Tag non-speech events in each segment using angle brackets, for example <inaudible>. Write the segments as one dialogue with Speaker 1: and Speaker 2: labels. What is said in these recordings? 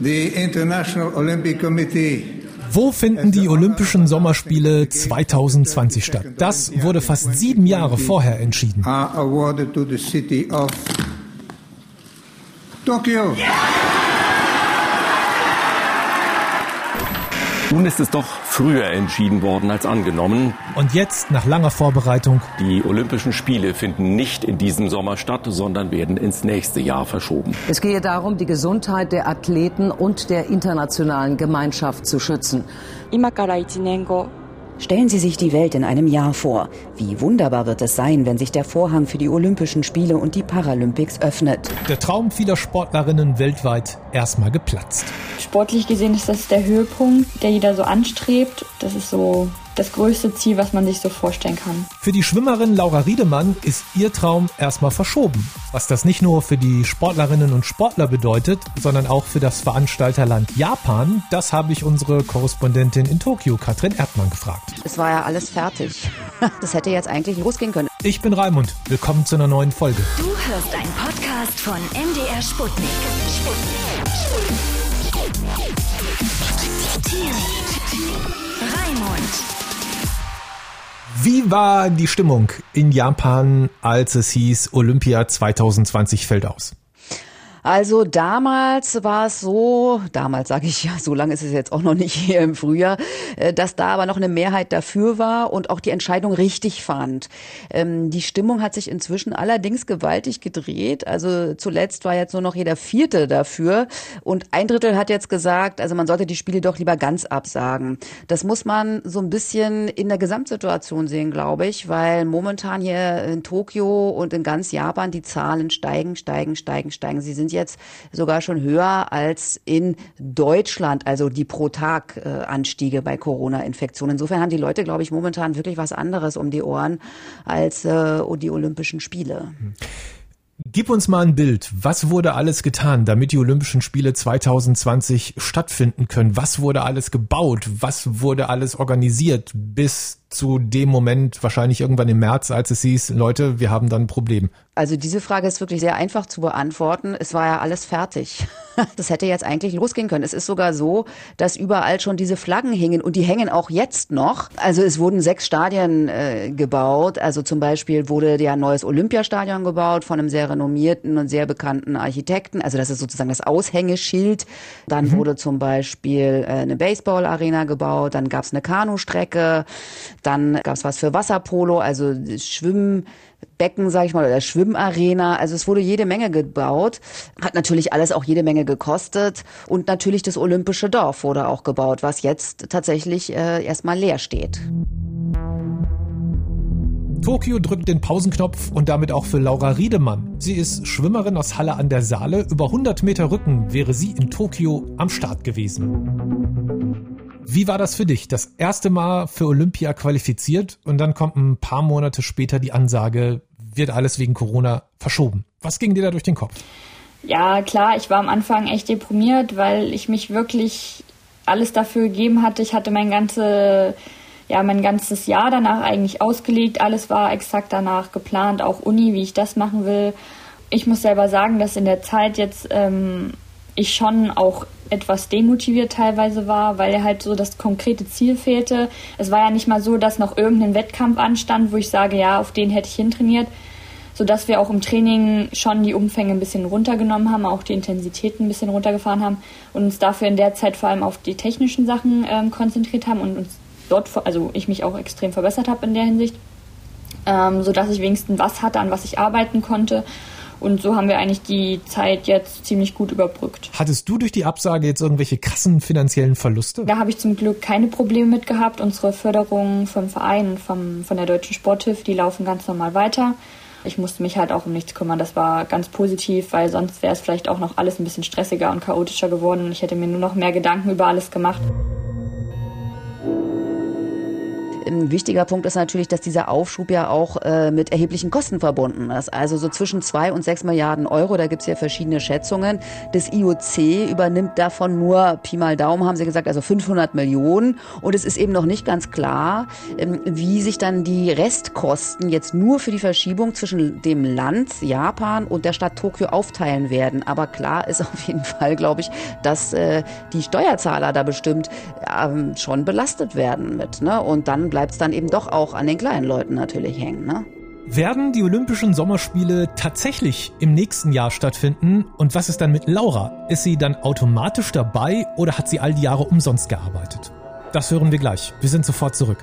Speaker 1: The International Olympic Committee
Speaker 2: wo finden die Olympischen Sommerspiele 2020 statt? Das wurde fast sieben Jahre vorher entschieden.
Speaker 1: Tokio.
Speaker 3: Nun ist es doch früher entschieden worden als angenommen.
Speaker 2: Und jetzt, nach langer Vorbereitung,
Speaker 3: die Olympischen Spiele finden nicht in diesem Sommer statt, sondern werden ins nächste Jahr verschoben.
Speaker 4: Es gehe darum, die Gesundheit der Athleten und der internationalen Gemeinschaft zu schützen.
Speaker 5: Stellen Sie sich die Welt in einem Jahr vor. Wie wunderbar wird es sein, wenn sich der Vorhang für die Olympischen Spiele und die Paralympics öffnet.
Speaker 2: Der Traum vieler Sportlerinnen weltweit erstmal geplatzt.
Speaker 6: Sportlich gesehen ist das der Höhepunkt, der jeder so anstrebt. Das ist so das größte Ziel, was man sich so vorstellen kann.
Speaker 2: Für die Schwimmerin Laura Riedemann ist ihr Traum erstmal verschoben. Was das nicht nur für die Sportlerinnen und Sportler bedeutet, sondern auch für das Veranstalterland Japan, das habe ich unsere Korrespondentin in Tokio, Katrin Erdmann, gefragt.
Speaker 7: Es war ja alles fertig. <laughs> Das hätte jetzt eigentlich losgehen können.
Speaker 2: Ich bin Raimund. Willkommen zu einer neuen Folge.
Speaker 8: Du hörst einen Podcast von MDR Sputnik. Sputnik. Raimund.
Speaker 2: Wie war die Stimmung in Japan, als es hieß, Olympia 2020 fällt aus?
Speaker 7: Also damals war es so, damals sage ich ja, so lange ist es jetzt auch noch nicht <laughs> hier im Frühjahr, äh, dass da aber noch eine Mehrheit dafür war und auch die Entscheidung richtig fand. Ähm, die Stimmung hat sich inzwischen allerdings gewaltig gedreht. Also zuletzt war jetzt nur noch jeder Vierte dafür und ein Drittel hat jetzt gesagt, also man sollte die Spiele doch lieber ganz absagen. Das muss man so ein bisschen in der Gesamtsituation sehen, glaube ich, weil momentan hier in Tokio und in ganz Japan die Zahlen steigen, steigen, steigen, steigen. Sie sind jetzt sogar schon höher als in Deutschland, also die pro Tag äh, Anstiege bei Corona-Infektionen. Insofern haben die Leute, glaube ich, momentan wirklich was anderes um die Ohren als äh, die Olympischen Spiele.
Speaker 2: Gib uns mal ein Bild. Was wurde alles getan, damit die Olympischen Spiele 2020 stattfinden können? Was wurde alles gebaut? Was wurde alles organisiert bis zu dem Moment, wahrscheinlich irgendwann im März, als es hieß, Leute, wir haben dann ein Problem?
Speaker 7: Also diese Frage ist wirklich sehr einfach zu beantworten. Es war ja alles fertig. <laughs> Das hätte jetzt eigentlich losgehen können. Es ist sogar so, dass überall schon diese Flaggen hingen und die hängen auch jetzt noch. Also es wurden sechs Stadien äh, gebaut. Also zum Beispiel wurde ja ein neues Olympiastadion gebaut von einem sehr renommierten und sehr bekannten Architekten. Also das ist sozusagen das Aushängeschild. Dann mhm. wurde zum Beispiel äh, eine Baseball-Arena gebaut. Dann gab es eine Kanustrecke. Dann gab es was für Wasserpolo, also Schwimmbecken, sag ich mal, oder Schwimmarena. Also es wurde jede Menge gebaut, hat natürlich alles auch jede Menge gekostet und natürlich das Olympische Dorf wurde auch gebaut, was jetzt tatsächlich äh, erstmal leer steht.
Speaker 2: Tokio drückt den Pausenknopf und damit auch für Laura Riedemann. Sie ist Schwimmerin aus Halle an der Saale. Über 100 Meter Rücken wäre sie in Tokio am Start gewesen. Wie war das für dich? Das erste Mal für Olympia qualifiziert und dann kommt ein paar Monate später die Ansage, wird alles wegen Corona verschoben. Was ging dir da durch den Kopf?
Speaker 6: Ja, klar, ich war am Anfang echt deprimiert, weil ich mich wirklich alles dafür gegeben hatte. Ich hatte mein ganze ja, mein ganzes Jahr danach eigentlich ausgelegt. Alles war exakt danach geplant, auch Uni, wie ich das machen will. Ich muss selber sagen, dass in der Zeit jetzt ähm, ich schon auch etwas demotiviert teilweise war, weil halt so das konkrete Ziel fehlte. Es war ja nicht mal so, dass noch irgendein Wettkampf anstand, wo ich sage, ja, auf den hätte ich hintrainiert, sodass wir auch im Training schon die Umfänge ein bisschen runtergenommen haben, auch die Intensität ein bisschen runtergefahren haben und uns dafür in der Zeit vor allem auf die technischen Sachen ähm, konzentriert haben und uns dort, also ich mich auch extrem verbessert habe in der Hinsicht, ähm, sodass ich wenigstens was hatte, an was ich arbeiten konnte und so haben wir eigentlich die Zeit jetzt ziemlich gut überbrückt.
Speaker 2: Hattest du durch die Absage jetzt irgendwelche krassen finanziellen Verluste?
Speaker 6: Da habe ich zum Glück keine Probleme mit gehabt. Unsere Förderungen vom Verein, vom, von der Deutschen Sporthilfe, die laufen ganz normal weiter. Ich musste mich halt auch um nichts kümmern. Das war ganz positiv, weil sonst wäre es vielleicht auch noch alles ein bisschen stressiger und chaotischer geworden und ich hätte mir nur noch mehr Gedanken über alles gemacht.
Speaker 7: Ein wichtiger Punkt ist natürlich, dass dieser Aufschub ja auch äh, mit erheblichen Kosten verbunden ist. Also so zwischen zwei und sechs Milliarden Euro, da gibt's ja verschiedene Schätzungen. Das IOC übernimmt davon nur, Pi mal Daumen haben sie gesagt, also 500 Millionen. Und es ist eben noch nicht ganz klar, ähm, wie sich dann die Restkosten jetzt nur für die Verschiebung zwischen dem Land Japan und der Stadt Tokio aufteilen werden. Aber klar ist auf jeden Fall, glaube ich, dass äh, die Steuerzahler da bestimmt ähm, schon belastet werden mit. Ne? Und dann bleibt es dann eben doch auch an den kleinen Leuten natürlich hängen. Ne?
Speaker 2: Werden die Olympischen Sommerspiele tatsächlich im nächsten Jahr stattfinden? Und was ist dann mit Laura? Ist sie dann automatisch dabei oder hat sie all die Jahre umsonst gearbeitet? Das hören wir gleich. Wir sind sofort zurück.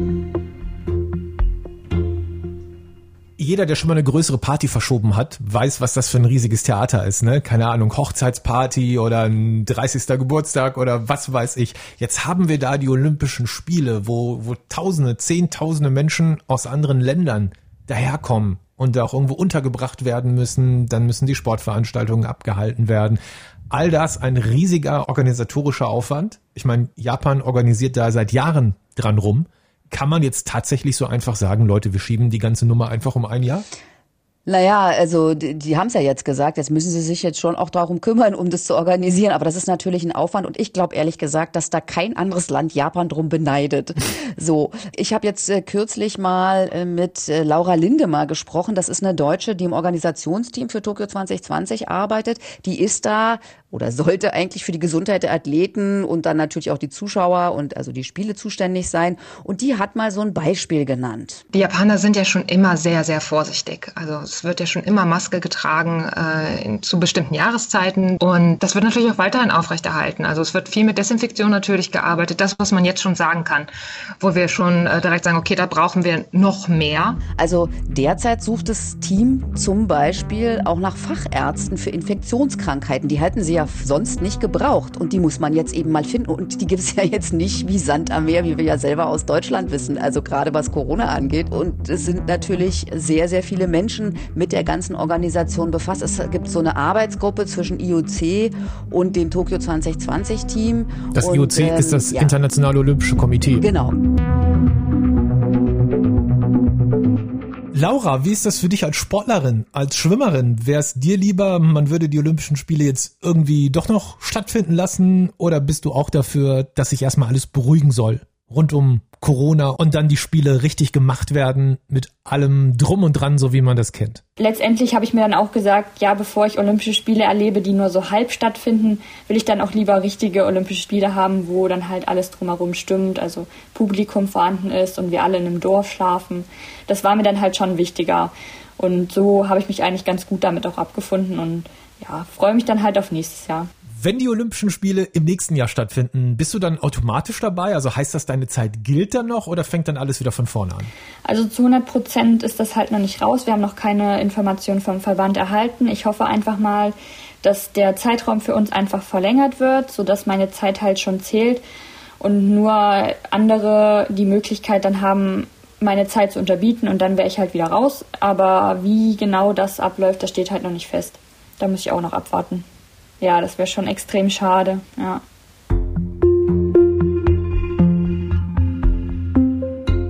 Speaker 2: Jeder, der schon mal eine größere Party verschoben hat, weiß, was das für ein riesiges Theater ist, ne? Keine Ahnung, Hochzeitsparty oder ein 30. Geburtstag oder was weiß ich. Jetzt haben wir da die Olympischen Spiele, wo, wo Tausende, Zehntausende Menschen aus anderen Ländern daherkommen und auch irgendwo untergebracht werden müssen. Dann müssen die Sportveranstaltungen abgehalten werden. All das ein riesiger organisatorischer Aufwand. Ich meine, Japan organisiert da seit Jahren dran rum kann man jetzt tatsächlich so einfach sagen, Leute, wir schieben die ganze Nummer einfach um ein Jahr?
Speaker 7: Naja, also die, die haben es ja jetzt gesagt, jetzt müssen sie sich jetzt schon auch darum kümmern, um das zu organisieren. Aber das ist natürlich ein Aufwand und ich glaube ehrlich gesagt, dass da kein anderes Land Japan drum beneidet. <laughs> So, ich habe jetzt äh, kürzlich mal äh, mit äh, Laura Linde mal gesprochen. Das ist eine Deutsche, die im Organisationsteam für Tokio 2020 arbeitet. Die ist da oder sollte eigentlich für die Gesundheit der Athleten und dann natürlich auch die Zuschauer und also die Spiele zuständig sein. Und die hat mal so ein Beispiel genannt.
Speaker 9: Die Japaner sind ja schon immer sehr, sehr vorsichtig. Also es wird ja schon immer Maske getragen äh, in, zu bestimmten Jahreszeiten und das wird natürlich auch weiterhin aufrechterhalten. Also es wird viel mit Desinfektion natürlich gearbeitet. Das, was man jetzt schon sagen kann, wo wir schon äh, direkt sagen, okay, da brauchen wir noch mehr.
Speaker 7: Also derzeit sucht das Team zum Beispiel auch nach Fachärzten für Infektionskrankheiten. Die halten sie ja sonst nicht gebraucht. Und die muss man jetzt eben mal finden. Und die gibt es <laughs> ja jetzt nicht wie Sand am Meer, wie wir ja selber aus Deutschland wissen. Also gerade was Corona angeht. Und es sind natürlich sehr, sehr viele Menschen mit der ganzen Organisation befasst. Es gibt so eine Arbeitsgruppe zwischen IOC und dem Tokio 2020 Team.
Speaker 2: Das
Speaker 7: und,
Speaker 2: IOC ähm, ist das
Speaker 7: ja.
Speaker 2: Internationale Olympische Komitee.
Speaker 7: Genau.
Speaker 2: Laura, wie ist das für dich als Sportlerin, als Schwimmerin? Wäre es dir lieber, man würde die Olympischen Spiele jetzt irgendwie doch noch stattfinden lassen? Oder bist du auch dafür, dass sich erstmal alles beruhigen soll? Rund um Corona und dann die Spiele richtig gemacht werden mit allem drum und dran, so wie man das kennt.
Speaker 6: Letztendlich habe ich mir dann auch gesagt, ja, bevor ich Olympische Spiele erlebe, die nur so halb stattfinden, will ich dann auch lieber richtige Olympische Spiele haben, wo dann halt alles drumherum stimmt, also Publikum vorhanden ist und wir alle in einem Dorf schlafen. Das war mir dann halt schon wichtiger. Und so habe ich mich eigentlich ganz gut damit auch abgefunden und ja, freue mich dann halt auf nächstes Jahr.
Speaker 2: Wenn die Olympischen Spiele im nächsten Jahr stattfinden, bist du dann automatisch dabei? Also heißt das, deine Zeit gilt dann noch oder fängt dann alles wieder von vorne an?
Speaker 6: Also zu 100 Prozent ist das halt noch nicht raus. Wir haben noch keine Informationen vom Verband erhalten. Ich hoffe einfach mal, dass der Zeitraum für uns einfach verlängert wird, sodass meine Zeit halt schon zählt und nur andere die Möglichkeit dann haben, meine Zeit zu unterbieten und dann wäre ich halt wieder raus. Aber wie genau das abläuft, das steht halt noch nicht fest. Da muss ich auch noch abwarten ja, das wäre schon extrem schade, ja.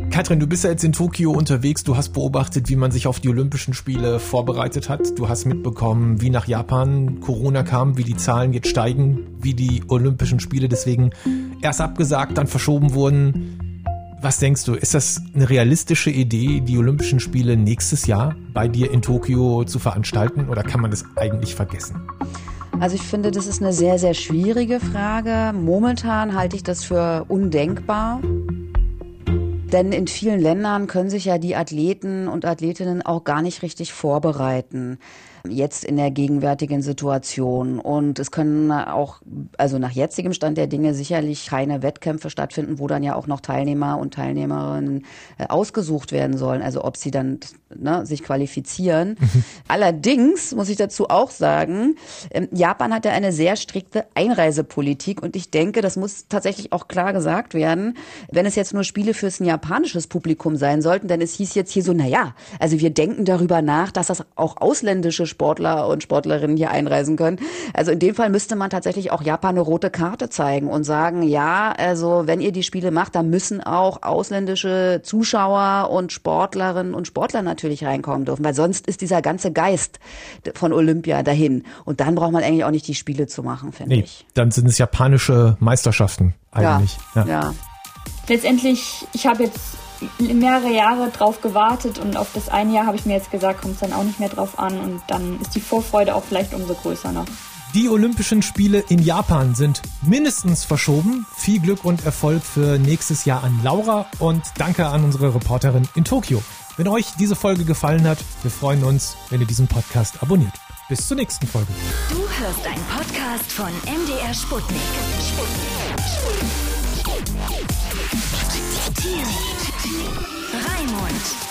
Speaker 2: Katrin, du bist ja jetzt in Tokio unterwegs. Du hast beobachtet, wie man sich auf die Olympischen Spiele vorbereitet hat. Du hast mitbekommen, wie nach Japan Corona kam, wie die Zahlen jetzt steigen, wie die Olympischen Spiele deswegen erst abgesagt, dann verschoben wurden. Was denkst du, ist das eine realistische Idee, die Olympischen Spiele nächstes Jahr bei dir in Tokio zu veranstalten oder kann man das eigentlich vergessen?
Speaker 7: Also ich finde, das ist eine sehr, sehr schwierige Frage. Momentan halte ich das für undenkbar. Denn in vielen Ländern können sich ja die Athleten und Athletinnen auch gar nicht richtig vorbereiten. Jetzt in der gegenwärtigen Situation. Und es können auch, also nach jetzigem Stand der Dinge, sicherlich keine Wettkämpfe stattfinden, wo dann ja auch noch Teilnehmer und Teilnehmerinnen äh, ausgesucht werden sollen. Also ob sie dann ne, sich qualifizieren. Mhm. Allerdings muss ich dazu auch sagen, ähm, Japan hat ja eine sehr strikte Einreisepolitik und ich denke, das muss tatsächlich auch klar gesagt werden, wenn es jetzt nur Spiele fürs ein japanisches Publikum sein sollten, denn es hieß jetzt hier so, na ja, also wir denken darüber nach, dass das auch ausländische Sportler und Sportlerinnen hier einreisen können. Also in dem Fall müsste man tatsächlich auch Japan eine rote Karte zeigen und sagen, ja, also wenn ihr die Spiele macht, dann müssen auch ausländische Zuschauer und Sportlerinnen und Sportler natürlich reinkommen dürfen, weil sonst ist dieser ganze Geist von Olympia dahin. Und dann braucht man eigentlich auch nicht die Spiele zu machen, finde nee, ich.
Speaker 2: Dann sind es japanische Meisterschaften eigentlich.
Speaker 7: ja. ja. ja
Speaker 6: letztendlich, ich habe jetzt mehrere Jahre drauf gewartet und auf das eine Jahr habe ich mir jetzt gesagt, kommt es dann auch nicht mehr drauf an und dann ist die Vorfreude auch vielleicht umso größer noch.
Speaker 2: Die Olympischen Spiele in Japan sind mindestens verschoben. Viel Glück und Erfolg für nächstes Jahr an Laura und danke an unsere Reporterin in Tokio. Wenn euch diese Folge gefallen hat, wir freuen uns, wenn ihr diesen Podcast abonniert. Bis zur nächsten Folge.
Speaker 8: Du hörst einen Podcast von MDR Sputnik. Sputnik. Sputnik. Raimund.